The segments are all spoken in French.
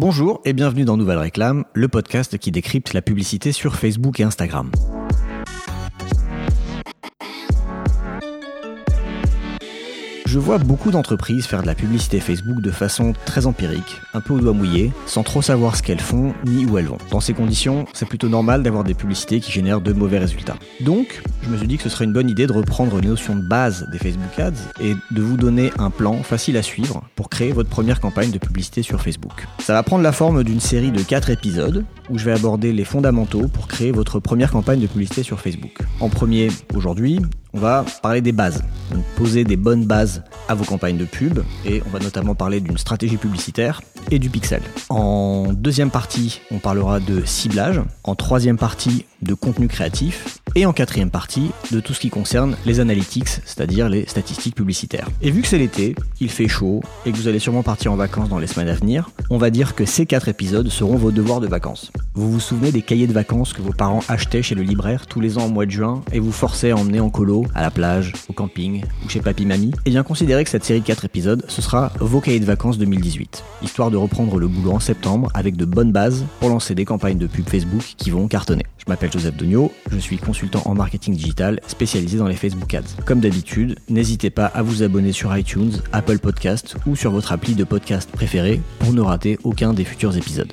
Bonjour et bienvenue dans Nouvelle Réclame, le podcast qui décrypte la publicité sur Facebook et Instagram. Je vois beaucoup d'entreprises faire de la publicité Facebook de façon très empirique, un peu au doigt mouillé, sans trop savoir ce qu'elles font ni où elles vont. Dans ces conditions, c'est plutôt normal d'avoir des publicités qui génèrent de mauvais résultats. Donc, je me suis dit que ce serait une bonne idée de reprendre les notions de base des Facebook Ads et de vous donner un plan facile à suivre pour créer votre première campagne de publicité sur Facebook. Ça va prendre la forme d'une série de 4 épisodes où je vais aborder les fondamentaux pour créer votre première campagne de publicité sur Facebook. En premier, aujourd'hui, on va parler des bases, donc poser des bonnes bases à vos campagnes de pub et on va notamment parler d'une stratégie publicitaire et du pixel. En deuxième partie, on parlera de ciblage. En troisième partie, de contenu créatif. Et en quatrième partie, de tout ce qui concerne les analytics, c'est-à-dire les statistiques publicitaires. Et vu que c'est l'été, il fait chaud et que vous allez sûrement partir en vacances dans les semaines à venir, on va dire que ces quatre épisodes seront vos devoirs de vacances. Vous vous souvenez des cahiers de vacances que vos parents achetaient chez le libraire tous les ans au mois de juin et vous forçaient à emmener en colo, à la plage, au camping ou chez papy mamie? Eh bien considérez que cette série de 4 épisodes, ce sera vos cahiers de vacances 2018, histoire de reprendre le boulot en septembre avec de bonnes bases pour lancer des campagnes de pub Facebook qui vont cartonner. Je m'appelle Joseph Dogno, je suis consultant en marketing digital spécialisé dans les Facebook Ads. Comme d'habitude, n'hésitez pas à vous abonner sur iTunes, Apple Podcast ou sur votre appli de podcast préféré pour ne rater aucun des futurs épisodes.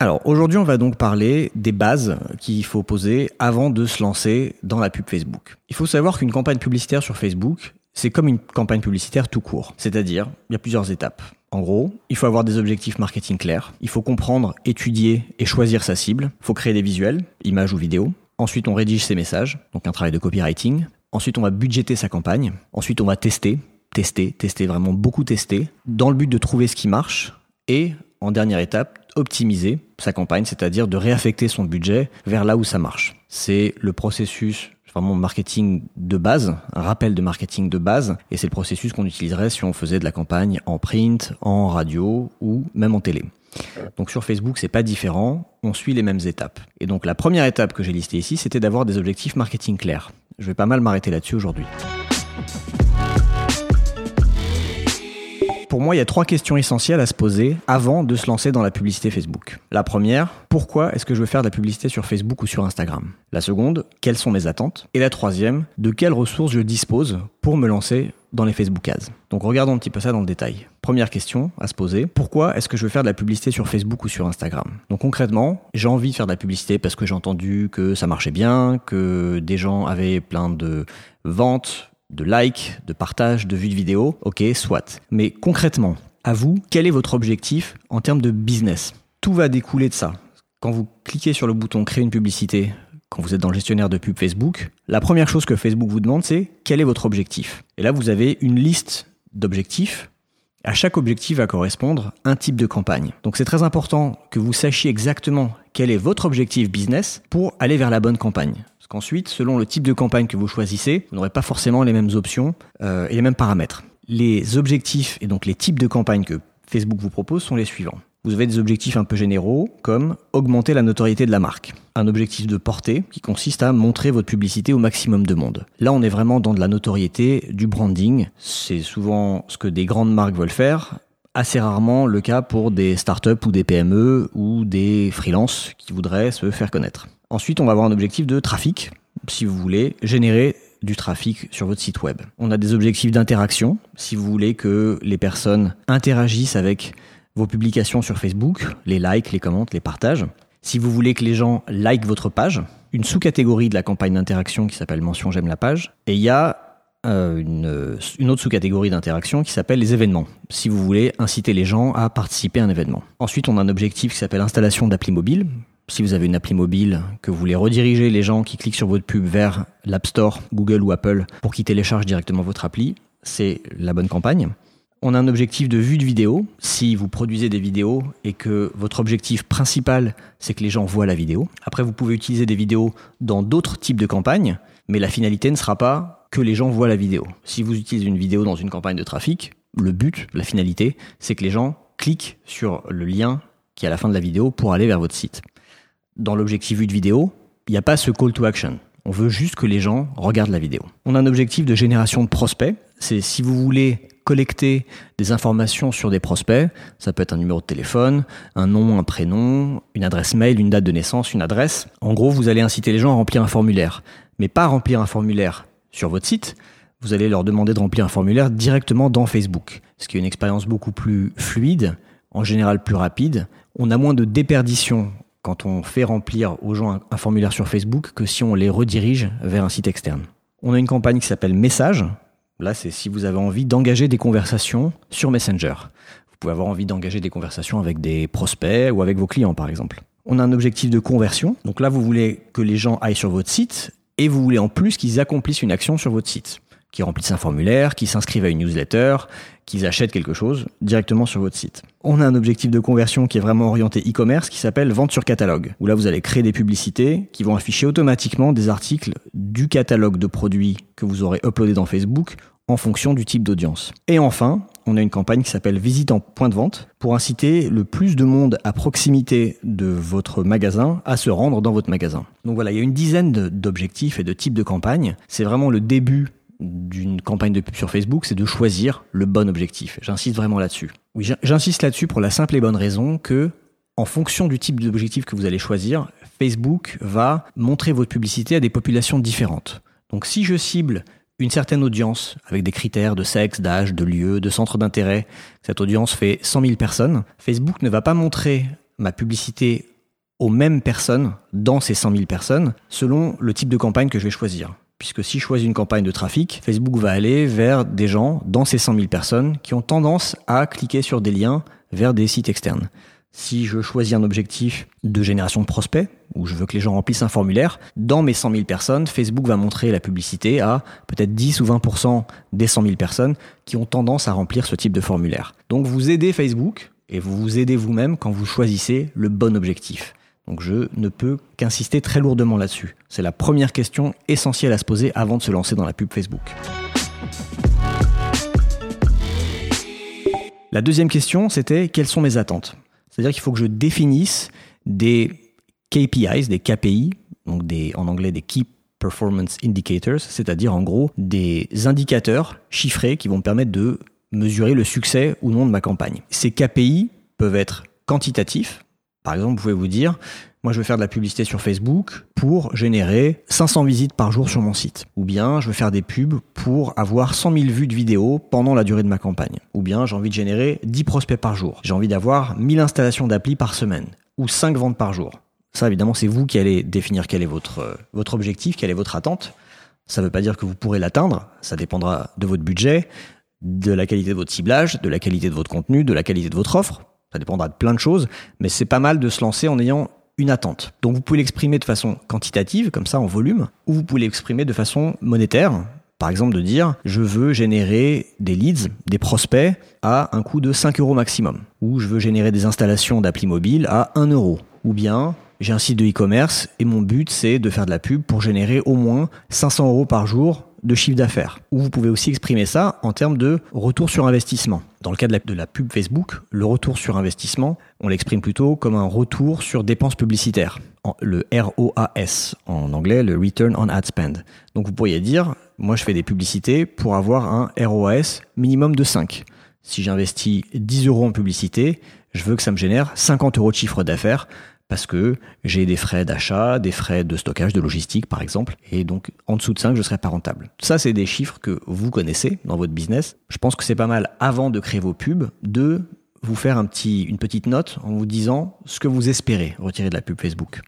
Alors aujourd'hui on va donc parler des bases qu'il faut poser avant de se lancer dans la pub Facebook. Il faut savoir qu'une campagne publicitaire sur Facebook, c'est comme une campagne publicitaire tout court. C'est-à-dire, il y a plusieurs étapes. En gros, il faut avoir des objectifs marketing clairs, il faut comprendre, étudier et choisir sa cible, il faut créer des visuels, images ou vidéos. Ensuite, on rédige ses messages, donc un travail de copywriting. Ensuite, on va budgéter sa campagne. Ensuite, on va tester, tester, tester, vraiment beaucoup tester, dans le but de trouver ce qui marche. Et en dernière étape, optimiser sa campagne, c'est-à-dire de réaffecter son budget vers là où ça marche. C'est le processus vraiment marketing de base, un rappel de marketing de base, et c'est le processus qu'on utiliserait si on faisait de la campagne en print, en radio ou même en télé. Donc sur Facebook, c'est pas différent, on suit les mêmes étapes. Et donc la première étape que j'ai listée ici, c'était d'avoir des objectifs marketing clairs. Je vais pas mal m'arrêter là-dessus aujourd'hui. Pour moi, il y a trois questions essentielles à se poser avant de se lancer dans la publicité Facebook. La première, pourquoi est-ce que je veux faire de la publicité sur Facebook ou sur Instagram? La seconde, quelles sont mes attentes? Et la troisième, de quelles ressources je dispose pour me lancer dans les Facebook Ads? Donc regardons un petit peu ça dans le détail. Première question à se poser, pourquoi est-ce que je veux faire de la publicité sur Facebook ou sur Instagram? Donc concrètement, j'ai envie de faire de la publicité parce que j'ai entendu que ça marchait bien, que des gens avaient plein de ventes, de likes, de partages, de vues de vidéos, ok, soit. Mais concrètement, à vous, quel est votre objectif en termes de business? Tout va découler de ça. Quand vous cliquez sur le bouton créer une publicité, quand vous êtes dans le gestionnaire de pub Facebook, la première chose que Facebook vous demande, c'est quel est votre objectif? Et là, vous avez une liste d'objectifs. À chaque objectif va correspondre un type de campagne. Donc c'est très important que vous sachiez exactement quel est votre objectif business pour aller vers la bonne campagne. Qu'ensuite, selon le type de campagne que vous choisissez, vous n'aurez pas forcément les mêmes options euh, et les mêmes paramètres. Les objectifs et donc les types de campagnes que Facebook vous propose sont les suivants. Vous avez des objectifs un peu généraux comme augmenter la notoriété de la marque. Un objectif de portée qui consiste à montrer votre publicité au maximum de monde. Là, on est vraiment dans de la notoriété, du branding. C'est souvent ce que des grandes marques veulent faire assez rarement le cas pour des startups ou des PME ou des freelances qui voudraient se faire connaître. Ensuite, on va avoir un objectif de trafic, si vous voulez générer du trafic sur votre site web. On a des objectifs d'interaction, si vous voulez que les personnes interagissent avec vos publications sur Facebook, les likes, les commentes, les partages. Si vous voulez que les gens likent votre page, une sous-catégorie de la campagne d'interaction qui s'appelle mention j'aime la page. Et il y a euh, une, une, autre sous-catégorie d'interaction qui s'appelle les événements, si vous voulez inciter les gens à participer à un événement. Ensuite, on a un objectif qui s'appelle installation d'appli mobile, si vous avez une appli mobile, que vous voulez rediriger les gens qui cliquent sur votre pub vers l'App Store, Google ou Apple pour qu'ils téléchargent directement votre appli, c'est la bonne campagne. On a un objectif de vue de vidéo. Si vous produisez des vidéos et que votre objectif principal, c'est que les gens voient la vidéo. Après, vous pouvez utiliser des vidéos dans d'autres types de campagnes, mais la finalité ne sera pas que les gens voient la vidéo. Si vous utilisez une vidéo dans une campagne de trafic, le but, la finalité, c'est que les gens cliquent sur le lien qui est à la fin de la vidéo pour aller vers votre site dans l'objectif vue de vidéo, il n'y a pas ce call to action. On veut juste que les gens regardent la vidéo. On a un objectif de génération de prospects. C'est si vous voulez collecter des informations sur des prospects. Ça peut être un numéro de téléphone, un nom, un prénom, une adresse mail, une date de naissance, une adresse. En gros, vous allez inciter les gens à remplir un formulaire. Mais pas remplir un formulaire sur votre site, vous allez leur demander de remplir un formulaire directement dans Facebook, ce qui est une expérience beaucoup plus fluide, en général plus rapide. On a moins de déperdition quand on fait remplir aux gens un, formulaire sur Facebook que si on les redirige vers un site externe. On a une campagne qui s'appelle Message. Là, c'est si vous avez envie d'engager des conversations sur Messenger. Vous pouvez avoir envie d'engager des conversations avec des prospects ou avec vos clients, par exemple. On a un objectif de conversion. Donc là, vous voulez que les gens aillent sur votre site et vous voulez en plus qu'ils accomplissent une action sur votre site qui remplissent un formulaire, qui s'inscrivent à une newsletter, qu'ils achètent quelque chose directement sur votre site. On a un objectif de conversion qui est vraiment orienté e-commerce qui s'appelle vente sur catalogue, où là vous allez créer des publicités qui vont afficher automatiquement des articles du catalogue de produits que vous aurez uploadé dans Facebook en fonction du type d'audience. Et enfin, on a une campagne qui s'appelle Visite en point de vente pour inciter le plus de monde à proximité de votre magasin à se rendre dans votre magasin. Donc voilà, il y a une dizaine d'objectifs et de types de campagnes. C'est vraiment le début d'une campagne de pub sur Facebook, c'est de choisir le bon objectif. J'insiste vraiment là-dessus. Oui, j'insiste là-dessus pour la simple et bonne raison que, en fonction du type d'objectif que vous allez choisir, Facebook va montrer votre publicité à des populations différentes. Donc si je cible une certaine audience avec des critères de sexe, d'âge, de lieu, de centre d'intérêt, cette audience fait 100 000 personnes, Facebook ne va pas montrer ma publicité aux mêmes personnes dans ces 100 000 personnes selon le type de campagne que je vais choisir puisque si je choisis une campagne de trafic, Facebook va aller vers des gens dans ces 100 000 personnes qui ont tendance à cliquer sur des liens vers des sites externes. Si je choisis un objectif de génération de prospects, où je veux que les gens remplissent un formulaire, dans mes 100 000 personnes, Facebook va montrer la publicité à peut-être 10 ou 20% des 100 000 personnes qui ont tendance à remplir ce type de formulaire. Donc vous aidez Facebook et vous vous aidez vous-même quand vous choisissez le bon objectif. Donc je ne peux qu'insister très lourdement là-dessus. C'est la première question essentielle à se poser avant de se lancer dans la pub Facebook. La deuxième question, c'était quelles sont mes attentes? C'est-à-dire qu'il faut que je définisse des KPIs, des KPI, donc en anglais des Key Performance Indicators, c'est-à-dire en gros des indicateurs chiffrés qui vont me permettre de mesurer le succès ou non de ma campagne. Ces KPI peuvent être quantitatifs, par exemple, vous pouvez vous dire, moi je veux faire de la publicité sur Facebook pour générer 500 visites par jour sur mon site. Ou bien je veux faire des pubs pour avoir 100 000 vues de vidéos pendant la durée de ma campagne. Ou bien j'ai envie de générer 10 prospects par jour. J'ai envie d'avoir 1000 installations d'appli par semaine. Ou 5 ventes par jour. Ça évidemment c'est vous qui allez définir quel est votre, euh, votre objectif, quelle est votre attente. Ça ne veut pas dire que vous pourrez l'atteindre, ça dépendra de votre budget, de la qualité de votre ciblage, de la qualité de votre contenu, de la qualité de votre offre. Ça dépendra de plein de choses, mais c'est pas mal de se lancer en ayant une attente. Donc vous pouvez l'exprimer de façon quantitative, comme ça en volume, ou vous pouvez l'exprimer de façon monétaire, par exemple de dire je veux générer des leads, des prospects à un coût de 5 euros maximum, ou je veux générer des installations d'appli mobile à 1 euro, ou bien j'ai un site de e-commerce et mon but c'est de faire de la pub pour générer au moins 500 euros par jour de chiffre d'affaires. Ou vous pouvez aussi exprimer ça en termes de retour sur investissement. Dans le cas de la, pub Facebook, le retour sur investissement, on l'exprime plutôt comme un retour sur dépenses publicitaires. Le ROAS en anglais, le Return on Ad Spend. Donc vous pourriez dire, moi je fais des publicités pour avoir un ROAS minimum de 5. Si j'investis 10 euros en publicité, je veux que ça me génère 50 euros de chiffre d'affaires parce que j'ai des frais d'achat, des frais de stockage, de logistique par exemple, et donc en dessous de 5, je ne serai pas rentable. Ça, c'est des chiffres que vous connaissez dans votre business. Je pense que c'est pas mal, avant de créer vos pubs, de vous faire une petite note en vous disant ce que vous espérez retirer de la pub Facebook.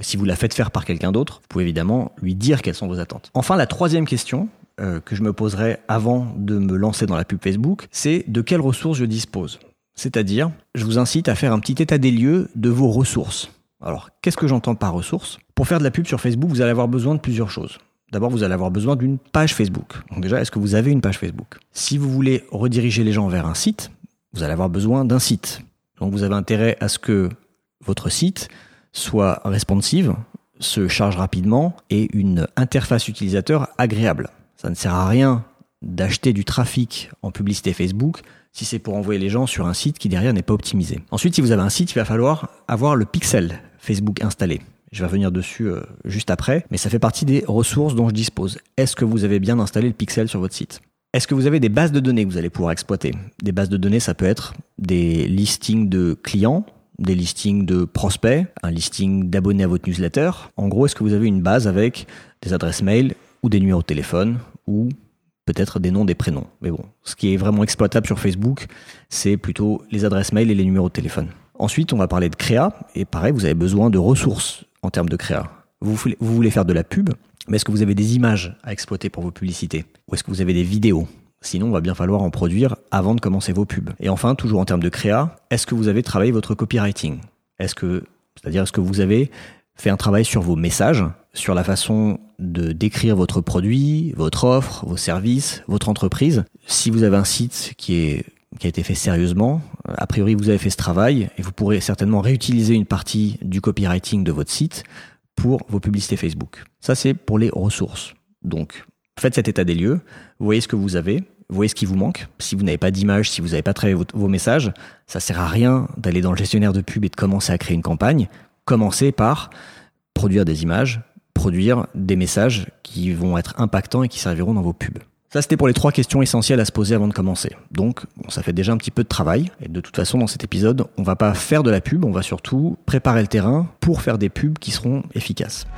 Si vous la faites faire par quelqu'un d'autre, vous pouvez évidemment lui dire quelles sont vos attentes. Enfin, la troisième question euh, que je me poserai avant de me lancer dans la pub Facebook, c'est de quelles ressources je dispose. C'est-à-dire, je vous incite à faire un petit état des lieux de vos ressources. Alors, qu'est-ce que j'entends par ressources? Pour faire de la pub sur Facebook, vous allez avoir besoin de plusieurs choses. D'abord, vous allez avoir besoin d'une page Facebook. Donc déjà, est-ce que vous avez une page Facebook? Si vous voulez rediriger les gens vers un site, vous allez avoir besoin d'un site. Donc vous avez intérêt à ce que votre site soit responsive, se charge rapidement et une interface utilisateur agréable. Ça ne sert à rien d'acheter du trafic en publicité Facebook si c'est pour envoyer les gens sur un site qui derrière n'est pas optimisé. Ensuite, si vous avez un site, il va falloir avoir le pixel Facebook installé. Je vais revenir dessus euh, juste après, mais ça fait partie des ressources dont je dispose. Est-ce que vous avez bien installé le pixel sur votre site? Est-ce que vous avez des bases de données que vous allez pouvoir exploiter? Des bases de données, ça peut être des listings de clients, des listings de prospects, un listing d'abonnés à votre newsletter. En gros, est-ce que vous avez une base avec des adresses mail ou des numéros de téléphone ou peut-être des noms, des prénoms. Mais bon, ce qui est vraiment exploitable sur Facebook, c'est plutôt les adresses mail et les numéros de téléphone. Ensuite, on va parler de créa. Et pareil, vous avez besoin de ressources en termes de créa. Vous voulez, faire de la pub, mais est-ce que vous avez des images à exploiter pour vos publicités? Ou est-ce que vous avez des vidéos? Sinon, il va bien falloir en produire avant de commencer vos pubs. Et enfin, toujours en termes de créa, est-ce que vous avez travaillé votre copywriting? Est-ce que, c'est-à-dire, est-ce que vous avez fait un travail sur vos messages, sur la façon de décrire votre produit, votre offre, vos services, votre entreprise Si vous avez un site qui a été fait sérieusement. A priori, vous avez fait ce travail et vous pourrez certainement réutiliser une partie du copywriting de votre site pour vos publicités Facebook. Ça, c'est pour les ressources. Donc, faites cet état des lieux, vous voyez ce que vous avez, vous voyez ce qui vous manque. Si vous n'avez pas d'image, si vous n'avez pas travaillé vos messages, ça sert à rien d'aller dans le gestionnaire de pub et de commencer à créer une campagne. Commencez par produire des images, produire des messages qui vont être impactants et qui serviront dans vos pubs. Ça, c'était pour les trois questions essentielles à se poser avant de commencer. Donc, ça fait déjà un petit peu de travail. Et de toute façon, dans cet épisode, on va pas faire de la pub, on va surtout préparer le terrain pour faire des pubs qui seront efficaces.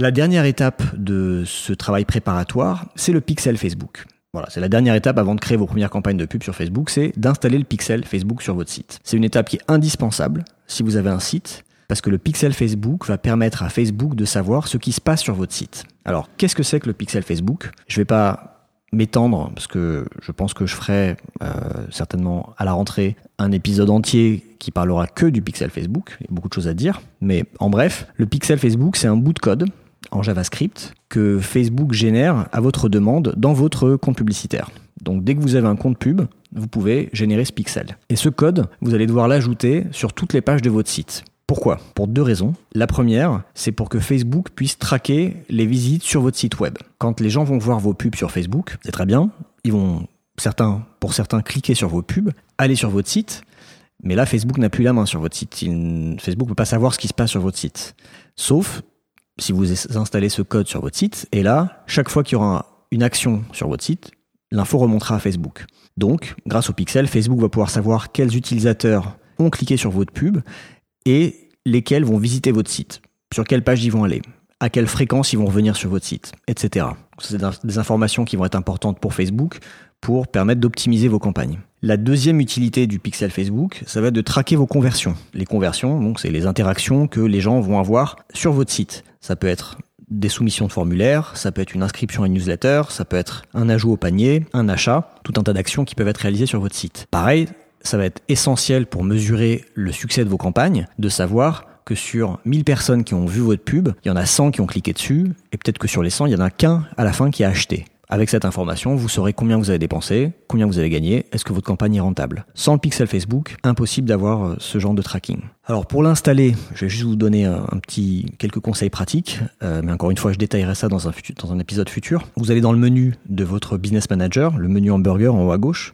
La dernière étape de ce travail préparatoire, c'est le pixel Facebook. Voilà, c'est la dernière étape avant de créer vos premières campagnes de pub sur Facebook, c'est d'installer le pixel Facebook sur votre site. C'est une étape qui est indispensable si vous avez un site parce que le pixel Facebook va permettre à Facebook de savoir ce qui se passe sur votre site. Alors, qu'est-ce que c'est que le pixel Facebook? Je vais pas m'étendre parce que je pense que je ferai euh, certainement à la rentrée un épisode entier qui parlera que du pixel Facebook. Il y a beaucoup de choses à dire, mais en bref, le pixel Facebook c'est un bout de code en JavaScript que Facebook génère à votre demande dans votre compte publicitaire. Donc dès que vous avez un compte pub, vous pouvez générer ce pixel. Et ce code, vous allez devoir l'ajouter sur toutes les pages de votre site. Pourquoi? Pour deux raisons. La première, c'est pour que Facebook puisse traquer les visites sur votre site web. Quand les gens vont voir vos pubs sur Facebook, c'est très bien, ils vont certains pour certains cliquer sur vos pubs, aller sur votre site, mais là Facebook n'a plus la main sur votre site. Facebook ne peut pas savoir ce qui se passe sur votre site. Sauf si vous installez ce code sur votre site et là, chaque fois qu'il y aura une action sur votre site, l'info remontera à Facebook. Donc, grâce au pixel, Facebook va pouvoir savoir quels utilisateurs ont cliqué sur votre pub et lesquels vont visiter votre site, sur quelle page ils vont aller, à quelle fréquence ils vont revenir sur votre site, etc. C'est des informations qui vont être importantes pour Facebook pour permettre d'optimiser vos campagnes. La deuxième utilité du pixel Facebook, ça va être de traquer vos conversions. Les conversions, donc c'est les interactions que les gens vont avoir sur votre site. Ça peut être des soumissions de formulaires, ça peut être une inscription à une newsletter, ça peut être un ajout au panier, un achat, tout un tas d'actions qui peuvent être réalisées sur votre site. Pareil, ça va être essentiel pour mesurer le succès de vos campagnes, de savoir que sur 1000 personnes qui ont vu votre pub, il y en a 100 qui ont cliqué dessus, et peut-être que sur les 100, il y en a qu'un à la fin qui a acheté. Avec cette information, vous saurez combien vous avez dépensé, combien vous avez gagné, est-ce que votre campagne est rentable? Sans le pixel Facebook, impossible d'avoir euh, ce genre de tracking. Alors pour l'installer, je vais juste vous donner un, petit quelques conseils pratiques, euh, mais encore une fois, je détaillerai ça dans un, dans un épisode futur. Vous allez dans le menu de votre Business Manager, le menu hamburger en haut à gauche.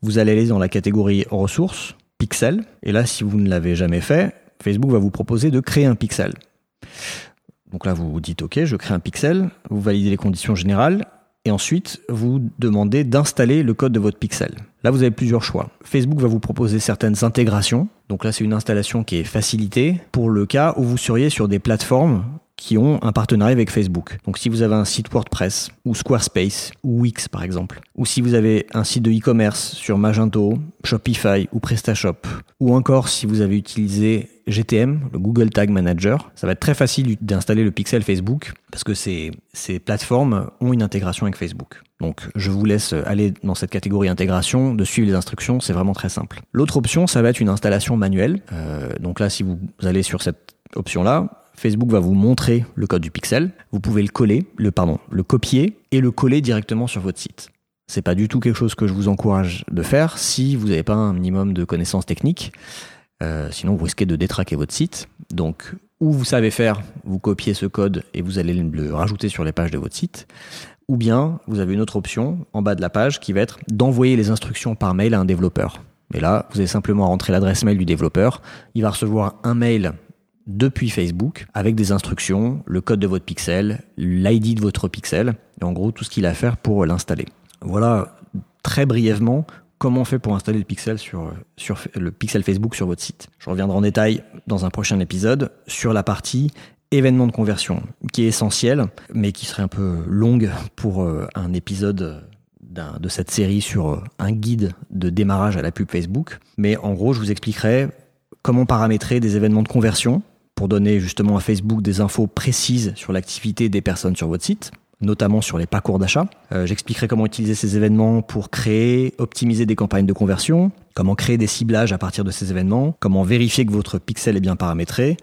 Vous allez aller dans la catégorie ressources, pixel, et là, si vous ne l'avez jamais fait, Facebook va vous proposer de créer un pixel. Donc là, vous dites OK, je crée un pixel, vous validez les conditions générales, et ensuite, vous demandez d'installer le code de votre pixel. Là, vous avez plusieurs choix. Facebook va vous proposer certaines intégrations. Donc là, c'est une installation qui est facilitée pour le cas où vous seriez sur des plateformes qui ont un partenariat avec Facebook. Donc si vous avez un site WordPress ou Squarespace ou Wix par exemple, ou si vous avez un site de e-commerce sur Magento, Shopify ou PrestaShop, ou encore si vous avez utilisé GTM, le Google Tag Manager, ça va être très facile d'installer le pixel Facebook parce que ces, ces plateformes ont une intégration avec Facebook. Donc je vous laisse aller dans cette catégorie intégration, de suivre les instructions, c'est vraiment très simple. L'autre option, ça va être une installation manuelle. Euh, donc là, si vous allez sur cette option-là, Facebook va vous montrer le code du pixel. Vous pouvez le coller, le pardon, le copier et le coller directement sur votre site. C'est pas du tout quelque chose que je vous encourage de faire si vous n'avez pas un minimum de connaissances techniques. Euh, sinon, vous risquez de détraquer votre site. Donc, ou vous savez faire, vous copiez ce code et vous allez le rajouter sur les pages de votre site. Ou bien, vous avez une autre option en bas de la page qui va être d'envoyer les instructions par mail à un développeur. Et là, vous avez simplement à rentrer l'adresse mail du développeur. Il va recevoir un mail depuis Facebook avec des instructions, le code de votre pixel, l'ID de votre pixel, et en gros tout ce qu'il a à faire pour l'installer. Voilà très brièvement comment on fait pour installer le pixel sur, le pixel Facebook sur votre site. Je reviendrai en détail dans un prochain épisode sur la partie événement de conversion, qui est essentiel, mais qui serait un peu longue pour euh, un épisode de cette série sur euh, un guide de démarrage à la pub Facebook. Mais en gros, je vous expliquerai comment paramétrer des événements de conversion pour donner justement à Facebook des infos précises sur l'activité des personnes sur votre site notamment sur les parcours d'achat. Euh, j'expliquerai comment utiliser ces événements pour créer, optimiser des campagnes de conversion, comment créer des ciblages à partir de ces événements, comment vérifier que votre pixel est bien paramétré,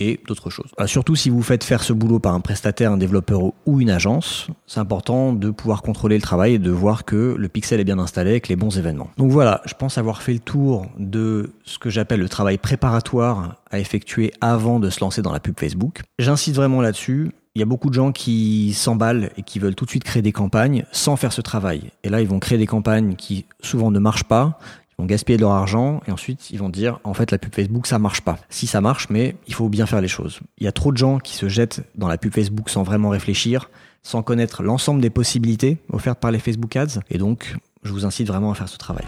et d'autres choses. Surtout si vous faites faire ce boulot par un prestataire, un développeur ou une agence, c'est important de pouvoir contrôler le travail et de voir que le pixel est bien installé avec les bons événements. Donc voilà, je pense avoir fait le tour de ce que j'appelle le travail préparatoire à effectuer avant de se lancer dans la pub Facebook. J'insiste vraiment là-dessus. Il y a beaucoup de gens qui s'emballent et qui veulent tout de suite créer des campagnes sans faire ce travail. Et là, ils vont créer des campagnes qui souvent ne marchent pas, vont gaspiller leur argent et ensuite ils vont dire en fait la pub Facebook ça marche pas. Si ça marche, mais il faut bien faire les choses. Il y a trop de gens qui se jettent dans la pub Facebook sans vraiment réfléchir, sans connaître l'ensemble des possibilités offertes par les Facebook Ads. Et donc, je vous incite vraiment à faire ce travail.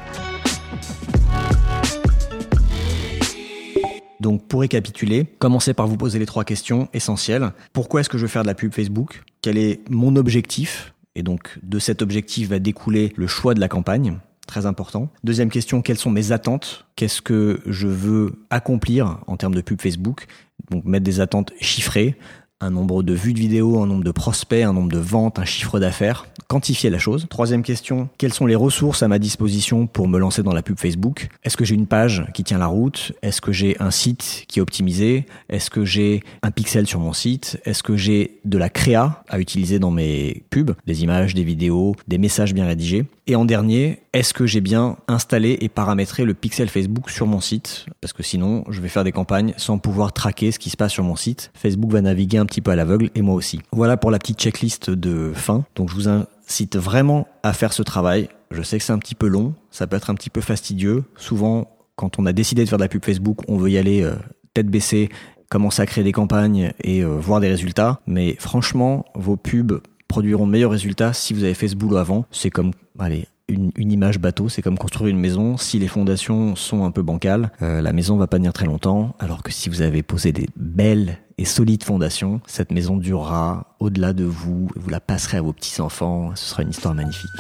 Donc pour récapituler, commencez par vous poser les trois questions essentielles. Pourquoi est-ce que je veux faire de la pub Facebook? Quel est mon objectif? Et donc de cet objectif va découler le choix de la campagne très important. Deuxième question, quelles sont mes attentes? Qu'est-ce que je veux accomplir en termes de pub Facebook? Donc mettre des attentes chiffrées, un nombre de vues de vidéos, un nombre de prospects, un nombre de ventes, un chiffre d'affaires, quantifier la chose. Troisième question, quelles sont les ressources à ma disposition pour me lancer dans la pub Facebook? Est-ce que j'ai une page qui tient la route? Est-ce que j'ai un site qui est optimisé? Est-ce que j'ai un pixel sur mon site? Est-ce que j'ai de la créa à utiliser dans mes pubs? Des images, des vidéos, des messages bien rédigés. Et en dernier, est-ce que j'ai bien installé et paramétré le pixel Facebook sur mon site? Parce que sinon, je vais faire des campagnes sans pouvoir traquer ce qui se passe sur mon site. Facebook va naviguer un petit peu à l'aveugle et moi aussi. Voilà pour la petite checklist de fin. Donc je vous incite vraiment à faire ce travail. Je sais que c'est un petit peu long, ça peut être un petit peu fastidieux. Souvent, quand on a décidé de faire de la pub Facebook, on veut y aller euh, tête baissée, commencer à créer des campagnes et euh, voir des résultats. Mais franchement, vos pubs produiront de meilleurs résultats si vous avez fait ce boulot avant. C'est comme, allez, une, image bateau, c'est comme construire une maison. Si les fondations sont un peu bancales, euh, la maison va pas tenir très longtemps. Alors que si vous avez posé des belles et solides fondations, cette maison durera au-delà de vous. Vous la passerez à vos petits enfants. Ce sera une histoire magnifique.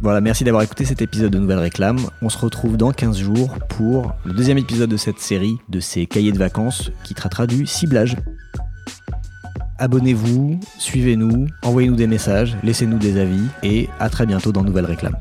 Voilà, merci d'avoir écouté cet épisode de Nouvelle Réclame. On se retrouve dans 15 jours pour le deuxième épisode de cette série de ces cahiers de vacances qui traitera du ciblage abonnez-vous, suivez-nous, envoyez-nous des messages, laissez-nous des avis et à très bientôt dans Nouvelle Réclame.